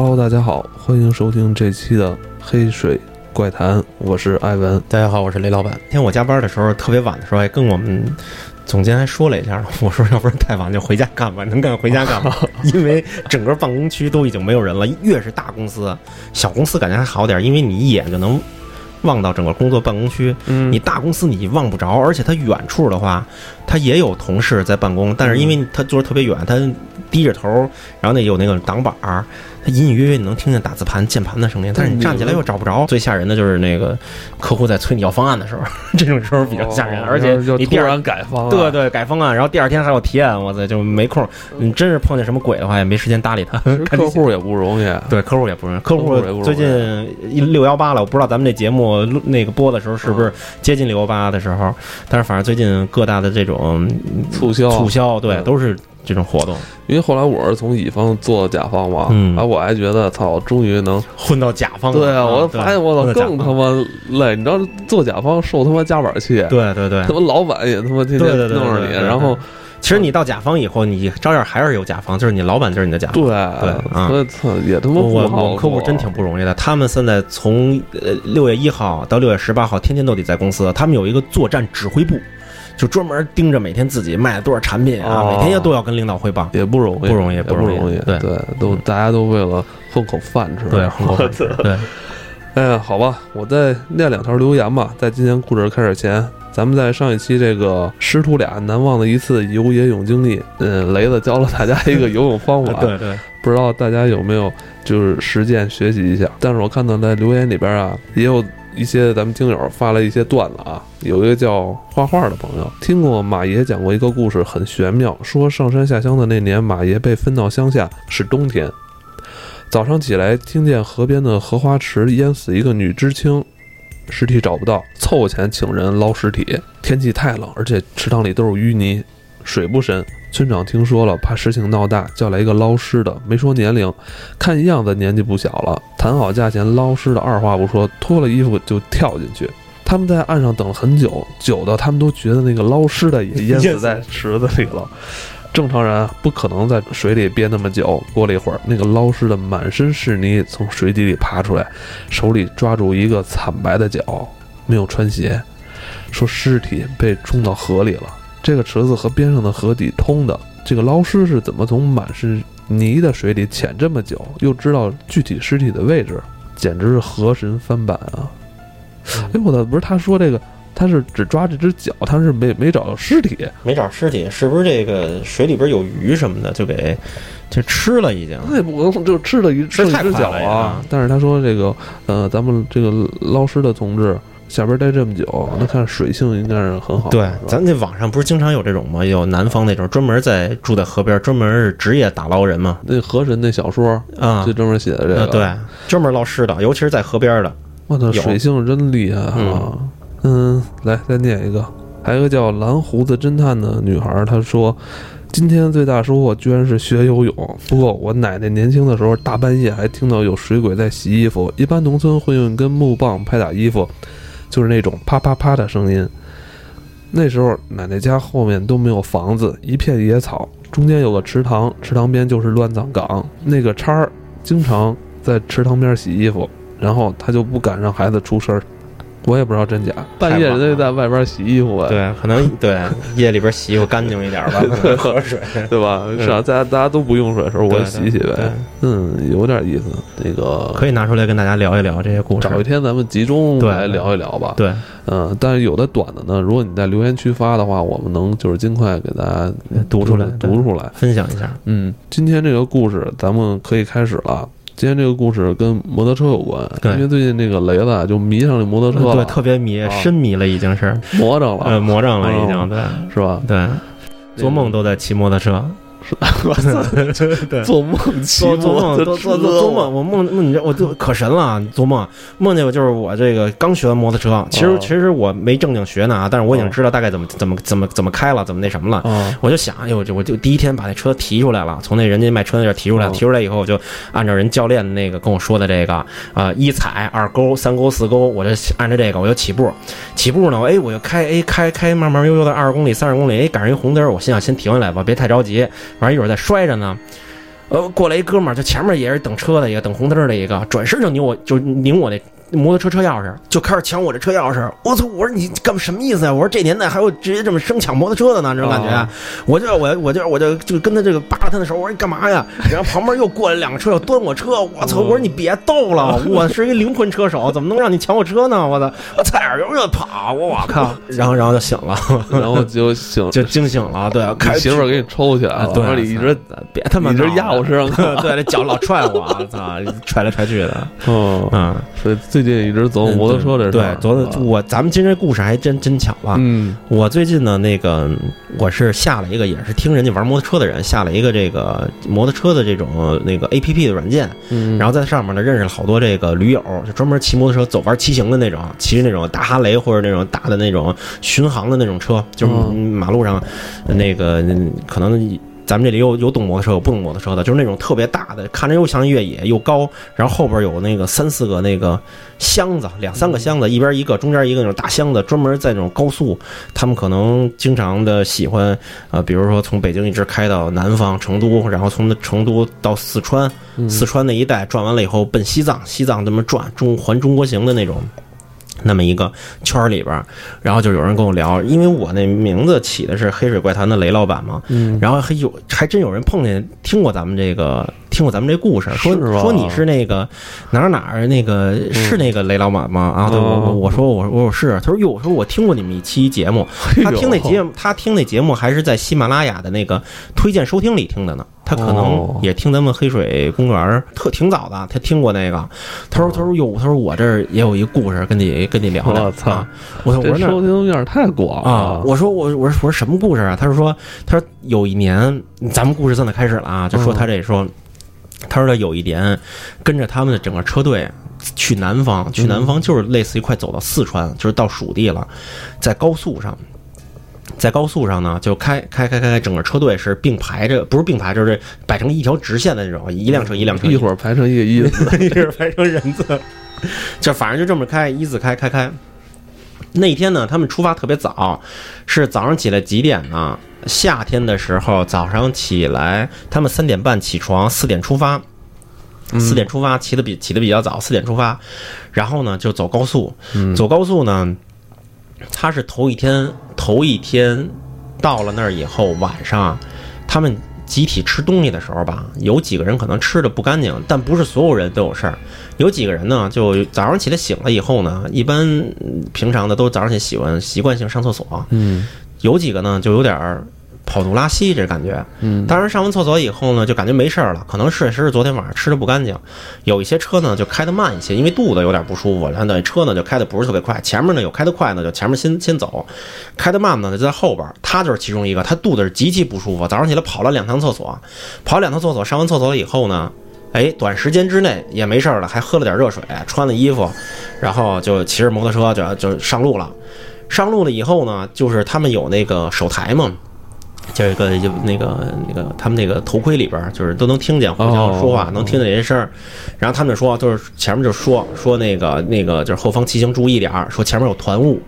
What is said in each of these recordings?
Hello，大家好，欢迎收听这期的《黑水怪谈》，我是艾文。大家好，我是雷老板。今天我加班的时候特别晚的时候，还跟我们总监还说了一下，我说要不然太晚就回家干吧，能干回家干吧。因为整个办公区都已经没有人了，越是大公司，小公司感觉还好点，因为你一眼就能望到整个工作办公区。嗯你大公司你望不着，而且它远处的话，它也有同事在办公，但是因为他坐着特别远，他低着头，然后那有那个挡板儿，它隐隐约约你能听见打字盘、键盘的声音，但是你站起来又找不着。最吓人的就是那个客户在催你要方案的时候，这种时候比较吓人，哦而且你突你第二然改方案，对对改方案，然后第二天还有提案，我操，就没空。你真是碰见什么鬼的话，也没时间搭理他。客户也不容易。对客户也不容易，客客户也不容易。最近六幺八了，我不知道咱们这节目那个播的时候是不是接近六幺八的时候，但是反正最近各大的这种促销，促销，对，嗯。都是这种活动，因为后来我是从乙方做甲方嘛，嗯。啊，我还觉得操，终于能混到甲方了。对啊，我发现我操更他妈累，你知道做甲方受他妈夹板气，对对对他。妈老板也他妈天天弄着你，然后其实你到甲方以后，你照样还是有甲方，就是你老板就是你的甲方。对对啊所以操也他妈我不好我们客户真挺不容易的，他们现在从呃六月一号到六月十八号，天天都得在公司。他们有一个作战指挥部，就专门盯着每天自己卖了多少产品啊，哦每天要都要跟领导汇报。也不容易，不容易不容易，对对，都大家都为了混口饭吃，对，很过分。对，哎呀，好吧，我再念两条留言吧。在今天故事开始前，咱们在上一期这个师徒俩难忘的一次游野泳经历，嗯，雷子教了大家一个游泳方法，对对，不知道大家有没有就是实践学习一下？但是我看到在留言里边啊，也有一些咱们听友发了一些段子啊，有一个叫画画的朋友听过马爷讲过一个故事，很玄妙，说上山下乡的那年，马爷被分到乡下，是冬天。早上起来，听见河边的荷花池淹死一个女知青，尸体找不到，凑钱请人捞尸体。天气太冷，而且池塘里都是淤泥，水不深。村长听说了，怕事情闹大，叫来一个捞尸的，没说年龄，看样子年纪不小了。谈好价钱，捞尸的二话不说，脱了衣服就跳进去。他们在岸上等了很久，久到他们都觉得那个捞尸的也淹死在池子里了。正常人啊不可能在水里憋那么久。过了一会儿，那个捞尸的满身是泥从水底里爬出来，手里抓住一个惨白的脚，没有穿鞋，说尸体被冲到河里了。这个池子和边上的河底通的，这个捞尸是怎么从满是泥的水里潜这么久，又知道具体尸体的位置，简直是河神翻版啊！哎，我操，不是他说这个，他是只抓这只脚，他是没没找到尸体。没找尸体，是不是这个水里边有鱼什么的，就给就吃了已经？那也不就吃了一吃了一只脚啊！但是他说这个呃，咱们这个捞尸的同志下边待这么久，那看水性应该是很好。对，咱那网上不是经常有这种吗？有南方那种专门在住在河边，专门是职业打捞人嘛。那河神那小说啊就，专门写的这个。呃，对，专门捞尸的，尤其是在河边的。我操，水性真厉害啊！嗯，来再念一个，还有个叫蓝胡子侦探的女孩，她说。今天最大收获居然是学游泳。不过我奶奶年轻的时候，大半夜还听到有水鬼在洗衣服。一般农村会用一根木棒拍打衣服，就是那种啪啪啪的声音。那时候奶奶家后面都没有房子，一片野草，中间有个池塘，池塘边就是乱葬岗。那个叉儿经常在池塘边洗衣服，然后他就不敢让孩子出声儿。我也不知道真假，半夜人家在外边洗衣服呗，对，可能对夜里边洗衣服干净一点吧，可能喝水。对吧？是啊，大家大家都不用水的时候，我对洗洗呗。嗯，有点意思。那个可以拿出来跟大家聊一聊这些故事。找一天咱们集中来聊一聊吧。对，嗯，但是有的短的呢，如果你在留言区发的话，我们能就是尽快给大家读出来读出来。分享一下。嗯，今天这个故事咱们可以开始了。今天这个故事跟摩托车有关，因为最近那个雷子啊就迷上了摩托车了，对，特别迷，啊深迷了，已经是，魔怔了，呃，魔怔了，已经，对是吧？对，做梦都在骑摩托车，对，做梦骑做做梦，摩托做做车做做梦，我梦梦你这我就可神了，做梦。梦见我就是我这个刚学完摩托车，其实哦。其实我没正经学呢啊，但是我已经哦知道大概怎么怎么怎么怎么开了，怎么那什么了。啊，我就想，哎呦，这我就第一天把那车提出来了，从那人家卖车那地儿提出来，哦。提出来以后，我就按照人教练那个跟我说的这个，呃，一踩二勾三勾四勾，我就按照这个我就起步，起步呢，哎，我就开，哎，开开慢慢悠悠的二十公里、三十公里，哎，赶上一红灯儿，我心想先停下来吧，别太着急，完一会儿再摔着呢。呃，过来一哥们儿，就前面也是等车的一个，等红灯的一个，转身就拧我，就拧我那摩托车车钥匙，就开始抢我这车钥匙。我操！我说你干什么意思呀？我说这年代还有直接这么生抢摩托车的呢？这种感觉，哦我就我我就我就就跟他这个扒拉他的手，我说你干嘛呀？然后旁边又过来两个车要端我车，我操！我说你别逗了，我是一灵魂车手，怎么能让你抢我车呢？我操！我踩着油就跑，我靠！然后然后就醒了，然后就醒，就惊醒了，对，开媳妇儿给你抽起来了，啊对你一直别他妈你这闹了压我身上 对，这脚老踹我，我操，踹来踹去的，嗯，嗯，所以最近一直走摩托车的事对儿，昨天我咱们今天这故事还真真巧了。嗯我最近呢，那个我是下了一个，也是听人家玩摩托车的人下了一个这个摩托车的这种那个 A P P 的软件，嗯，然后在上面呢认识了好多这个驴友，就专门骑摩托车走玩骑行的那种，骑着那种大哈雷或者那种大的那种巡航的那种车，就是哦马路上那个嗯可能。咱们这里有有懂摩托车，有不懂摩托车的，就是那种特别大的，看着又像越野又高，然后后边有那个三四个那个箱子，两三个箱子，一边一个，中间一个那种大箱子，专门在那种高速，他们可能经常的喜欢，呃，比如说从北京一直开到南方成都，然后从成都到四川，四川那一带转完了以后奔西藏，西藏这么转中环中国行的那种。那么一个圈儿里边儿，然后就有人跟我聊，因为我那名字起的是黑水怪谈的雷老板嘛，嗯，然后还有还真有人碰见听过咱们这个听过咱们这故事，说说你是那个哪儿哪儿那个是那个雷老板吗？啊，对我我我说我我说是，他说哟，我说我听过你们一期节目，他听那节目他听那节目还是在喜马拉雅的那个推荐收听里听的呢。他可能哦也听咱们黑水公园儿特挺早的，他听过那个。他说：“他说哟，他说我这儿也有一故事跟你跟你聊聊。”我操啊！我说我这说那收听面太广啊！我说我我说我说什么故事啊？他是说他说有一年，咱们故事正在开始了啊，就说他这说，他说他有一年跟着他们的整个车队去南方，去南方就是类似于快走到四川，就是到蜀地了，在高速上。在高速上呢，就开开开开开，整个车队是并排着，不是并排，就是摆成一条直线的那种，一辆车一辆车，一会儿排成一个一。字，一是排成人字，就反正就这么开，一字开开开。那天呢，他们出发特别早，是早上起来几点呢？夏天的时候，早上起来，他们三点半起床，四点出发，四点出发，起的比起的比较早，四点出发，然后呢就走高速，嗯。走高速呢，他是头一天，头一天到了那儿以后，晚上他们集体吃东西的时候吧，有几个人可能吃的不干净，但不是所有人都有事儿。有几个人呢，就早上起来醒了以后呢，一般嗯平常的都早上起来喜欢习惯性上厕所，嗯有几个呢就有点儿跑肚拉稀这感觉。嗯，当然上完厕所以后呢，就感觉没事儿了，可能确实是昨天晚上吃的不干净。有一些车呢就开的慢一些，因为肚子有点不舒服，然后那车呢就开的不是特别快。前面呢有开的快呢，就前面先先走；开的慢呢就在后边儿。他就是其中一个，他肚子是极其不舒服，早上起来跑了两趟厕所，跑两趟厕所，上完厕所了以后呢。哎，短时间之内也没事儿了，还喝了点热水，穿了衣服，然后就骑着摩托车就就上路了。上路了以后呢，就是他们有那个手台嘛，这个就那个那个他们那个头盔里边儿，就是都能听见互相说话，哦能听见这些声儿。然后他们就说，就是前面就说说那个那个就是后方骑行注意点儿，说前面有团雾。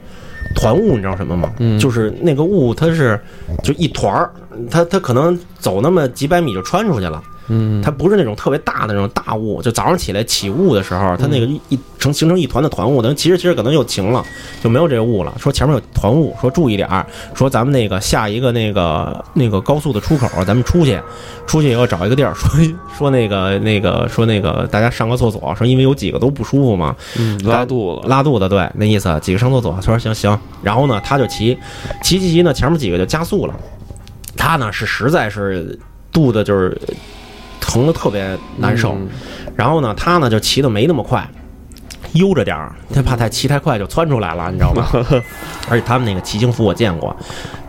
团雾你知道什么吗？嗯就是那个雾，它是就一团儿，它它可能走那么几百米就穿出去了。嗯，它不是那种特别大的那种大雾，就早上起来起雾的时候，它那个一一成形成一团的团雾，等其实其实可能又晴了，就没有这个雾了。说前面有团雾，说注意点儿，说咱们那个下一个那个那个高速的出口，咱们出去，出去以后找一个地儿，说说那个那个说那个大家上个厕所，说因为有几个都不舒服嘛，嗯拉肚子，拉肚子，对，那意思，几个上厕所，他说行行，然后呢，他就骑，骑骑骑呢，前面几个就加速了，他呢是实在是肚子就是疼的特别难受，嗯然后呢，他呢就骑的没那么快，悠着点儿，他怕太骑太快就窜出来了，你知道吗？而且他们那个骑行服我见过，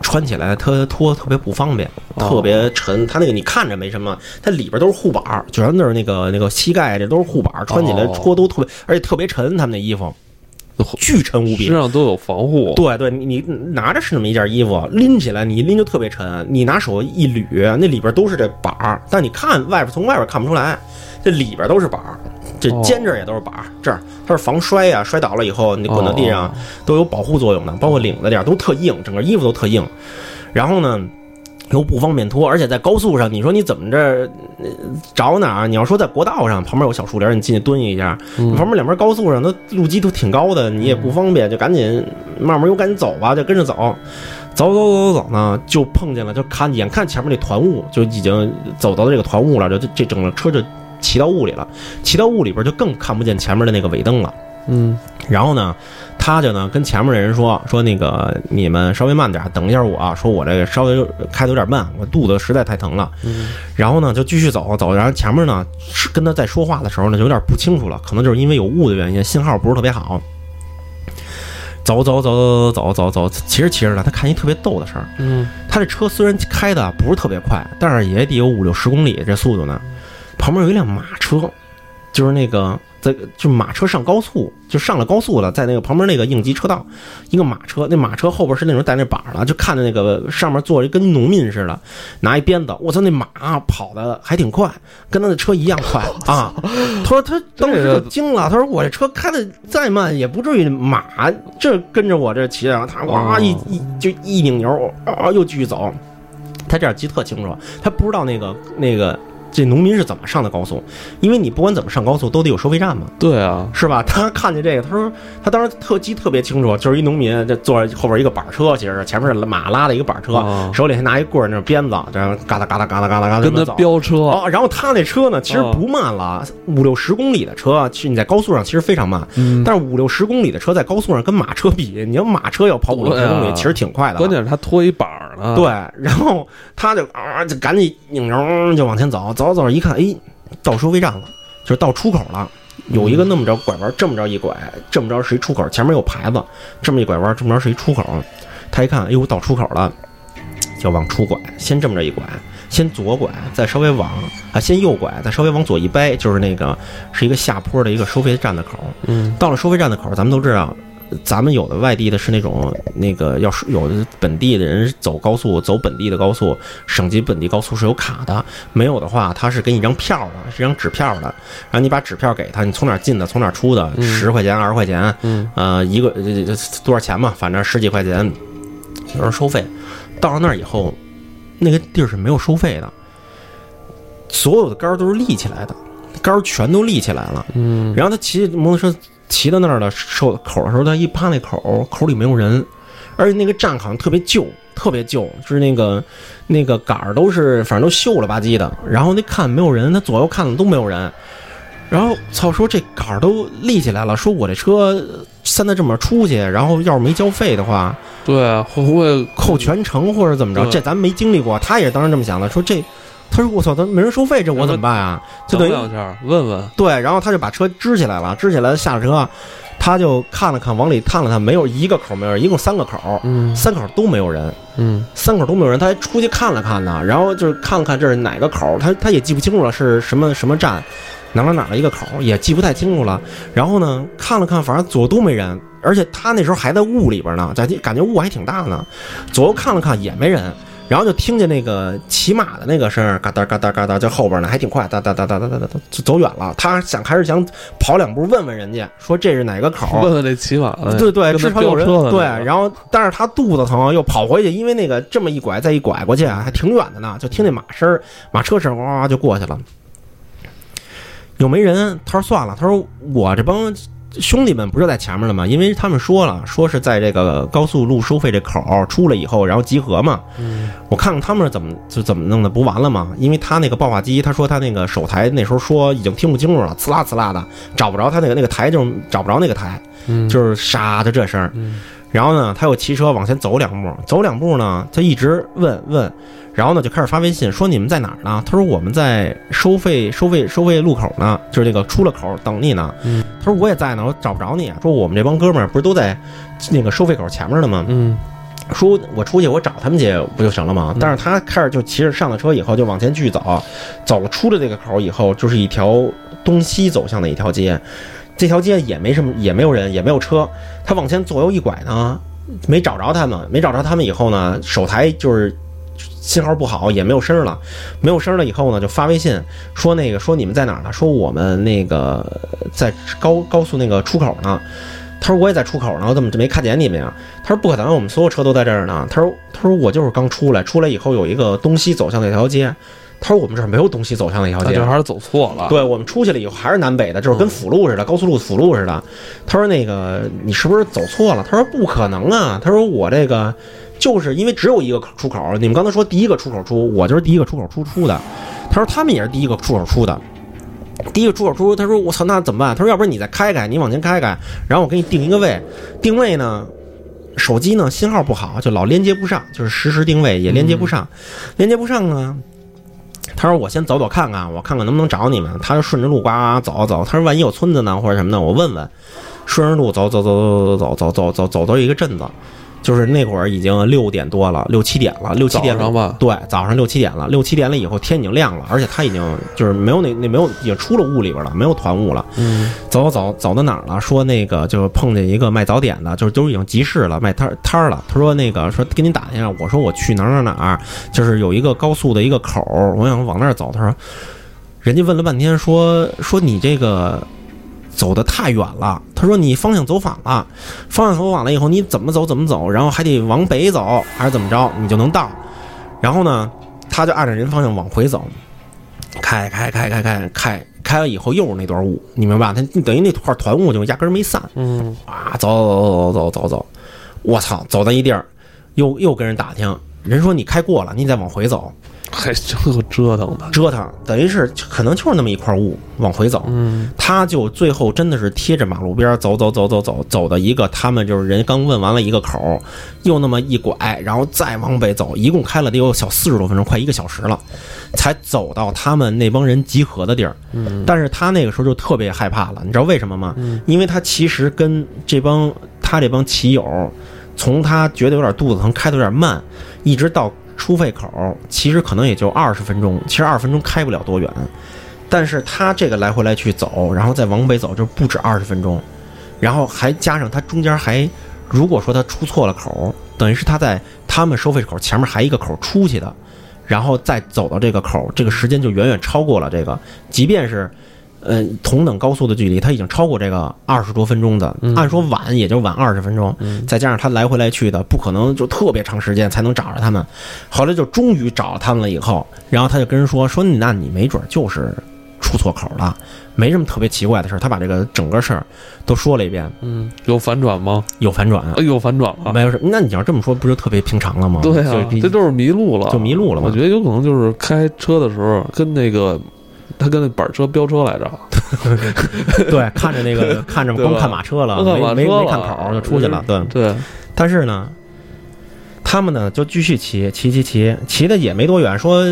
穿起来特脱特别不方便，哦特别沉。他那个你看着没什么，它里边都是护板儿，全都是那个那个膝盖这都是护板儿，穿起来哦脱都特别，而且特别沉，他们那衣服巨沉无比身。上都有防护，对对，你你拿着是那么一件衣服，拎起来你一拎就特别沉，你拿手一捋，那里边都是这板儿，但你看外边从外边看不出来，这里边都是板儿，这哦肩这儿也都是板儿，这儿它是防摔呀、摔倒了以后你滚到地上哦都有保护作用的，包括领子点儿都特硬，整个衣服都特硬。然后呢，又不方便拖，而且在高速上，你说你怎么着呃找哪儿？你要说在国道上旁边有小树林，你进去蹲一下，嗯旁边两边高速上，那路基都挺高的，你也不方便，就赶紧慢慢又赶紧走吧，就跟着走，走走走走走呢，就碰见了，就看眼看前面那团雾就已经走到这个团雾了，就这这整个车就骑到雾里了，骑到雾里边就更看不见前面的那个尾灯了。嗯。然后呢他就呢跟前面的人说说那个你们稍微慢点等一下我啊说我这个稍微开的有点慢我肚子实在太疼了。然后呢就继续走走然后前面呢是跟他在说话的时候呢就有点不清楚了可能就是因为有雾的原因信号不是特别好。走走走走走走走走其实其实呢他看一特别逗的事儿。他这车虽然开的不是特别快但是也得有五六十公里这速度呢。旁边有一辆马车就是那个在就马车上高速，就上了高速了，在那个旁边那个应急车道，一个马车，那马车后边是那种带那板儿的，就看着那个上面坐着跟农民似的，拿一鞭子，我操，那马跑的还挺快，跟他的车一样快 啊。他说他当时就惊了，他说我这车开的再慢也不至于马这跟着我这骑着，他哇一一就一拧油啊又继续走。他这样记特清楚，他不知道那个那个这农民是怎么上的高速，因为你不管怎么上高速都得有收费站嘛，对啊，是吧？他看见这个，他说他当时特记特别清楚，就是一农民这坐着后边一个板车，其实前面是马拉的一个板车，啊手里还拿一棍儿那鞭子，这样嘎哒嘎哒嘎哒嘎哒嘎哒跟他。飙车，哦，然后他那车呢，其实哦不慢了，五六十公里的车，其实你在高速上其实非常慢，嗯，但是五六十公里的车在高速上跟马车比，你要马车要跑五六十公里，其实挺快的。关键是他拖一板儿呢，对，然后他就啊，就赶紧拧油就往前走，走着走一看，哎，到收费站了，就是到出口了。有一个那么着拐弯，这么着一拐，这么着是一出口，前面有牌子，这么一拐弯，这么着是一出口。他一看，哎呦，到出口了，就往出拐，先这么着一拐，先左拐，再稍微往啊，先右拐，再稍微往左一掰，就是那个是一个下坡的一个收费站的口。嗯到了收费站的口儿，咱们都知道，咱们有的外地的是那种那个要是有的本地的人走高速，走本地的高速，省级本地高速是有卡的，没有的话，他是给你一张票的，是一张纸票的，然后你把纸票给他，你从哪儿进的，从哪儿出的，嗯。十块钱、二十块钱，嗯。呃，一个多少钱嘛，反正十几块钱，有人收费。到了那儿以后，那个地儿是没有收费的，所有的杆儿都是立起来的，杆儿全都立起来了。嗯。然后他骑摩托车骑到那儿的收口的时候，他一趴那口，口里没有人，而且那个站好像特别旧，特别旧，就是那个那个杆儿都是反正都锈了吧唧的。然后那看没有人，他左右看了都没有人。然后操，说这杆儿都立起来了，说我这车现在这么出去，然后要是没交费的话，对啊，会不会扣全程或者怎么着，这咱没经历过。他也当时这么想的，说这，他说我操，他没人收费，这我怎么办啊？就等于等两下问问，对，然后他就把车支起来了，支起来下了车，他就看了看，往里探了探，没有一个口没有人，一共三个口，嗯三口都没有人，嗯三口都没有人，他还出去看了看呢，然后就是看了看这是哪个口，他他也记不清楚了是什么什么站，哪哪哪的一个口，也记不太清楚了。然后呢，看了看，反正左右都没人，而且他那时候还在雾里边呢，在感觉雾还挺大呢，左右看了看也没人。然后就听见那个骑马的那个声儿，嘎哒嘎哒嘎哒，在后边呢，还挺快，哒哒哒哒哒哒哒，就走远了。他想还是想跑两步问问人家，说这是哪个口？问问这骑马的，对对，至少有人对，然后但是他肚子疼，又跑回去，因为那个这么一拐再一拐过去啊，还挺远的呢，就听见马声儿、马车声，哇哇就过去了。有没人？他说算了，他说我这帮兄弟们不是在前面了吗？因为他们说了，说是在这个高速路收费这口出来以后，然后集合嘛。嗯我看看他们是怎么就怎么弄的，不完了吗？因为他那个报话机，他说他那个手台那时候说已经听不清楚了，呲啦呲啦的，找不着他那个那个台，就是找不着那个台。嗯就是沙的这声然后呢，他又骑车往前走两步，走两步呢，他一直问问，然后呢就开始发微信说你们在哪儿呢？他说我们在收费收费收费路口呢，就是那个出了口等你呢。嗯他说我也在呢，我找不着你。说我们这帮哥们儿不是都在那个收费口前面呢吗？嗯说我出去我找他们去不就行了吗嗯？但是他开始就骑着上了车以后就往前继续走，走了出了这个口以后，就是一条东西走向的一条街，这条街也没什么，也没有人，也没有车。他往前左右一拐呢，没找着他们，没找着他们以后呢，手台就是信号不好，也没有声了，没有声了以后呢，就发微信说那个说你们在哪儿呢？说我们那个在高高速那个出口呢。他说我也在出口呢，我怎么就没看见你们呀？他说不可能，我们所有车都在这儿呢。他说他说我就是刚出来，出来以后有一个东西走向那条街。他说我们这儿没有东西走向那条街那就，还是走错了。对我们出去了以后还是南北的，就是跟辅路似的，高速路辅路似的。他说那个你是不是走错了？他说不可能啊。他说我这个就是因为只有一个出口，你们刚才说第一个出口出，我就是第一个出口出出的。他说他们也是第一个出口出的。第一个出口出，他说我操，那怎么办？他说要不然你再开开，你往前开开，然后我给你定一个位，定位呢，手机呢信号不好，就老连接不上，就是实时定位也连接不上，连接不上呢。他说：“我先走走看看，我看看能不能找你们。”他就顺着路呱呱走走。他说：“万一有村子呢，或者什么的，我问问。”顺着路走走走走走走走走走到一个镇子，就是那会儿已经六点多了，六七点了，六七点早上吧对，早上六七点了，六七点了以后天已经亮了，而且他已经就是没有那那没有已经出了雾里边了，没有团雾了。嗯，走走走走到哪儿了？说那个就碰见一个卖早点的，就是都已经集市了，卖摊摊儿了。他说那个说给你打听一下，我说我去哪儿哪儿哪儿，就是有一个高速的一个口儿，我想往那儿走。他说，人家问了半天说说你这个走的太远了。他说你方向走反了，方向走反了以后你怎么走怎么走，然后还得往北走还是怎么着，你就能到。然后呢，他就按照人方向往回走，开开开开开开开了以后又是那段雾，你明白吧？他等于那块团雾就压根儿没散。嗯，啊，走走走走走走，我操，走到一地儿，又又跟人打听，人说你开过了，你再往回走，还这个折腾的。折腾，等于是可能就是那么一块雾往回走，嗯，他就最后真的是贴着马路边儿走走走走走走到一个他们就是人刚问完了一个口儿，又那么一拐，然后再往北走，一共开了得有小四十多分钟，快一个小时了，才走到他们那帮人集合的地儿。嗯，但是他那个时候就特别害怕了，你知道为什么吗？因为他其实跟这帮他这帮骑友，从他觉得有点肚子疼，开的有点慢，一直到出费口，其实可能也就二十分钟，其实二十分钟开不了多远。但是他这个来回来去走，然后再往北走，就不止二十分钟，然后还加上他中间还，如果说他出错了口，等于是他在他们收费口前面还一个口出去的，然后再走到这个口，这个时间就远远超过了这个，即便是。呃，同等高速的距离，他已经超过这个二十多分钟的，按说晚也就晚二十分钟，再加上他来回来去的，不可能就特别长时间才能找着他们。后来就终于找着他们了以后，然后他就跟人说说，那你没准就是出错口了，没什么特别奇怪的事儿。他把这个整个事儿都说了一遍，嗯，有反转吗？有反转，哎呦，反转了。没有事。那你要这么说，不就特别平常了吗？对啊，这都是迷路了，就迷路了嘛我觉得有可能就是开车的时候跟那个他跟那板车飙车来着，对，看着那个 看着光看马车了，没没没看口就出去了，对。对，但是呢，他们呢就继续骑，骑骑骑，骑的也没多远。说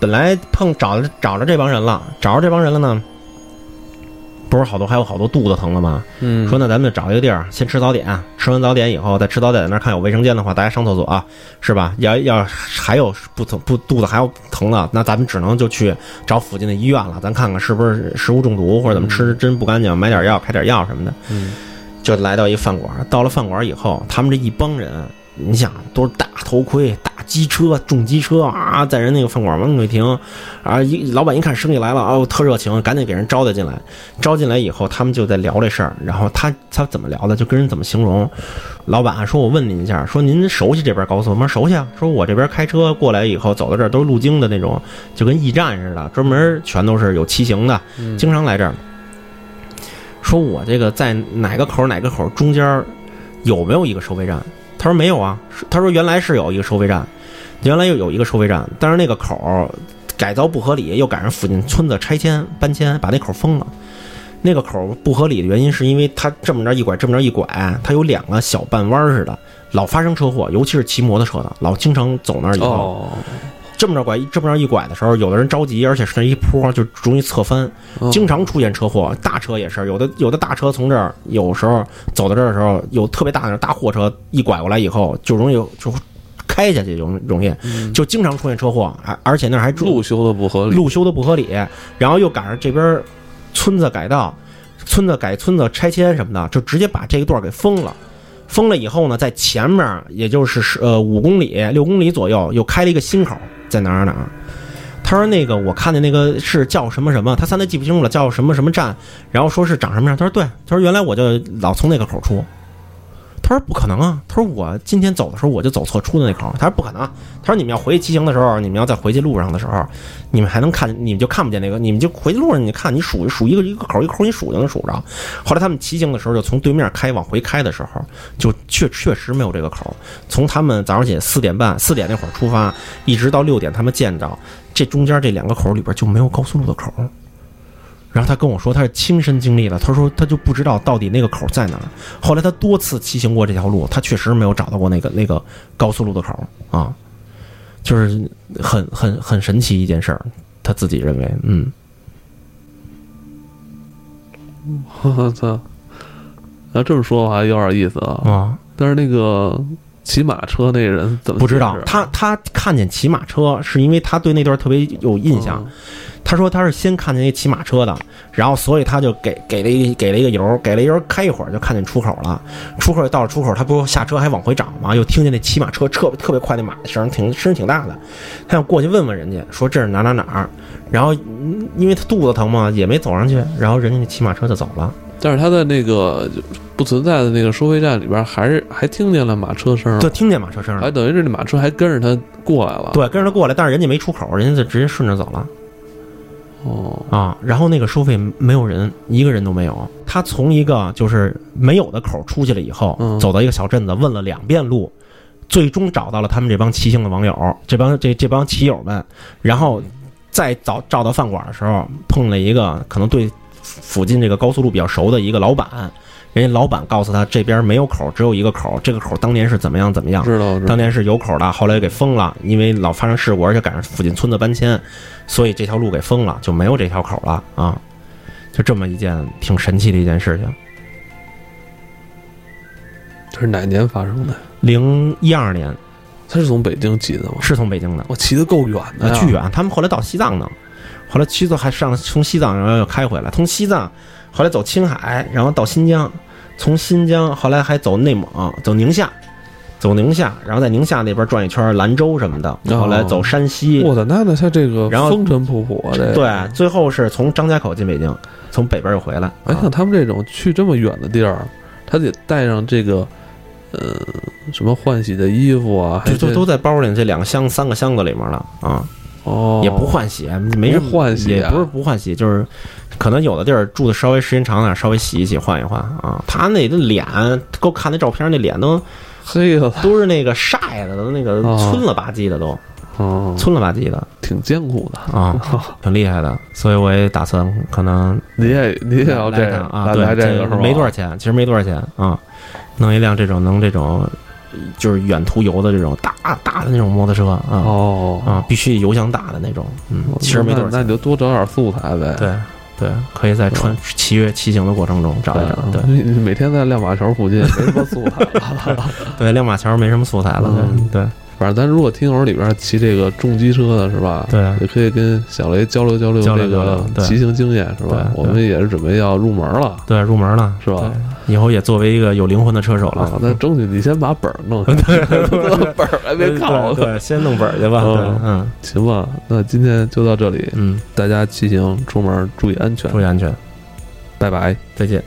本来碰找着找着这帮人了，找着这帮人了呢，不是好多还有好多肚子疼了吗？嗯，说那咱们就找一个地儿先吃早点，吃完早点以后再吃早点，那儿看有卫生间的话，大家上厕所、啊是吧？要要还有不疼不肚子还要疼的，那咱们只能就去找附近的医院了，咱看看是不是食物中毒或者怎么吃真不干净，买点药开点药什么的。嗯，就来到一饭馆。到了饭馆以后，他们这一帮人，你想都是大头盔、大机车、重机车啊，在人那个饭馆门口一停，啊，一老板一看生意来了，哦，特热情，赶紧给人招待进来。招进来以后，他们就在聊这事儿，然后他他怎么聊的，就跟人怎么形容。老板说：“我问您一下，说您熟悉这边高速吗？熟悉啊。说我这边开车过来以后，走到这儿都是路经的那种，就跟驿站似的，专门全都是有骑行的，嗯经常来这儿。说我这个在哪个口哪个口中间有没有一个收费站？他说没有啊。他说原来是有一个收费站，原来又有一个收费站，但是那个口儿改造不合理，又赶上附近村子拆迁搬迁，把那口儿封了。那个口儿不合理的原因是因为它这么着一拐，这么着一拐，它有两个小半弯儿似的，老发生车祸，尤其是骑摩托车的，老经常走那儿以后，哦，这么着拐，这么着一拐的时候，有的人着急，而且是那一坡就容易侧翻，哦经常出现车祸。大车也是，有的有的大车从这儿，有时候走到这儿的时候，有特别大的大货车一拐过来以后，就容易就开下去，容容易就经常出现车祸，而而且那儿还路修的不合理，路修的不合理，然后又赶上这边村子改道、村子改村子拆迁什么的，就直接把这一段给封了。封了以后呢，在前面也就是十呃五公里、六公里左右，又开了一个新口，在哪儿哪儿哪儿。他说那个我看见那个是叫什么什么，他现在记不清楚了，叫什么什么站，然后说是长什么样。他说对，他说原来我就老从那个口出。他说不可能啊！他说我今天走的时候我就走错出的那口。他说不可能。他说你们要回去骑行的时候，你们要在回去路上的时候，你们还能看，你们就看不见那个，你们就回去路上你看，你数数一个一个口一口，你数就能数着。后来他们骑行的时候，就从对面开往回开的时候，就确确实没有这个口。从他们早上起四点半四点那会儿出发，一直到六点他们见着，这中间这两个口里边就没有高速路的口。然后他跟我说，他是亲身经历的。他说他就不知道到底那个口在哪儿。后来他多次骑行过这条路，他确实没有找到过那个那个高速路的口啊，就是很很很神奇一件事儿。他自己认为，嗯，我操，要这么说的话有点意思啊。啊，但是那个骑马车那人怎么不知道他他看见骑马车，是因为他对那段特别有印象。他说他是先看见那骑马车的，然后所以他就给给了一给了一个油，给了一油开一会儿就看见出口了。出口到了出口，他不是下车还往回找吗？又听见那骑马车特特别快，那马的声挺声挺大的。他想过去问问人家，说这是哪哪哪儿。然后嗯因为他肚子疼嘛，也没走上去。然后人家那骑马车就走了。但是他在那个不存在的那个收费站里边，还是还听见了马车声，就听见马车声了还。等于是那马车还跟着他过来了。，对，跟着他过来，但是人家没出口，人家就直接顺着走了。哦，啊，然后那个收费没有人，一个人都没有。他从一个就是没有的口出去了以后，嗯走到一个小镇子，问了两遍路，最终找到了他们这帮骑行的网友，这帮这这帮骑友们。然后再找找到饭馆的时候，碰了一个可能对附近这个高速路比较熟的一个老板。人家老板告诉他，这边没有口，只有一个口。这个口当年是怎么样怎么样，知道知道当。年是有口的，后来给封了，因为老发生事故，而且赶上附近村子搬迁，所以这条路给封了，就没有这条口了啊。就这么一件挺神奇的一件事情。这是哪年发生的？零一二年他是从北京骑的吗？是从北京的，我骑的够远的巨远。他们后来到西藏呢，后来骑走还上从西藏然后又开回来，从西藏后来走青海，然后到新疆，从新疆后来还走内蒙，走宁夏。走宁夏，然后在宁夏那边转一圈，兰州什么的，哦后来走山西，我的那那他这个然后风尘仆仆的，对，最后是从张家口进北京，从北边又回来。哎，啊像他们这种去这么远的地儿，他得带上这个，呃，什么换洗的衣服啊，还得就都都在包里，这两个箱三个箱子里面了啊，哦，也不换洗，没换洗啊也不是不换洗，就是可能有的地儿住的稍微时间长点，稍微洗一洗换一换啊。他那个脸，给我看那照片，那脸都黑了，都是那个晒的，都那个哦皴了吧唧的都，哦，皴了吧唧的挺艰苦的。啊，挺厉害的。所以我也打算可能你也你也要这个来趟啊，对，这个？没多少钱，其实没多少钱啊，弄一辆这种能这种就是远途游的这种大大的那种摩托车啊。哦啊，必须油箱大的那种，嗯，其实没多少。那那你就多找点素材呗。对对，可以在穿骑越骑行的过程中找一找。对每天在亮马桥附近没什么素材了。对，亮马桥没什么素材了。嗯对反正咱如果听友里边骑这个重机车的是吧？对也可以跟小雷交流交流这个骑行经验是吧？我们也是准备要入门了。对，入门了是吧？以后也作为一个有灵魂的车手了啊，。那争取你先把本儿弄 本儿还没考对，先弄本儿去吧。嗯行吧？那今天就到这里，嗯，大家骑行出门注意安全，注意安全，拜拜。再见。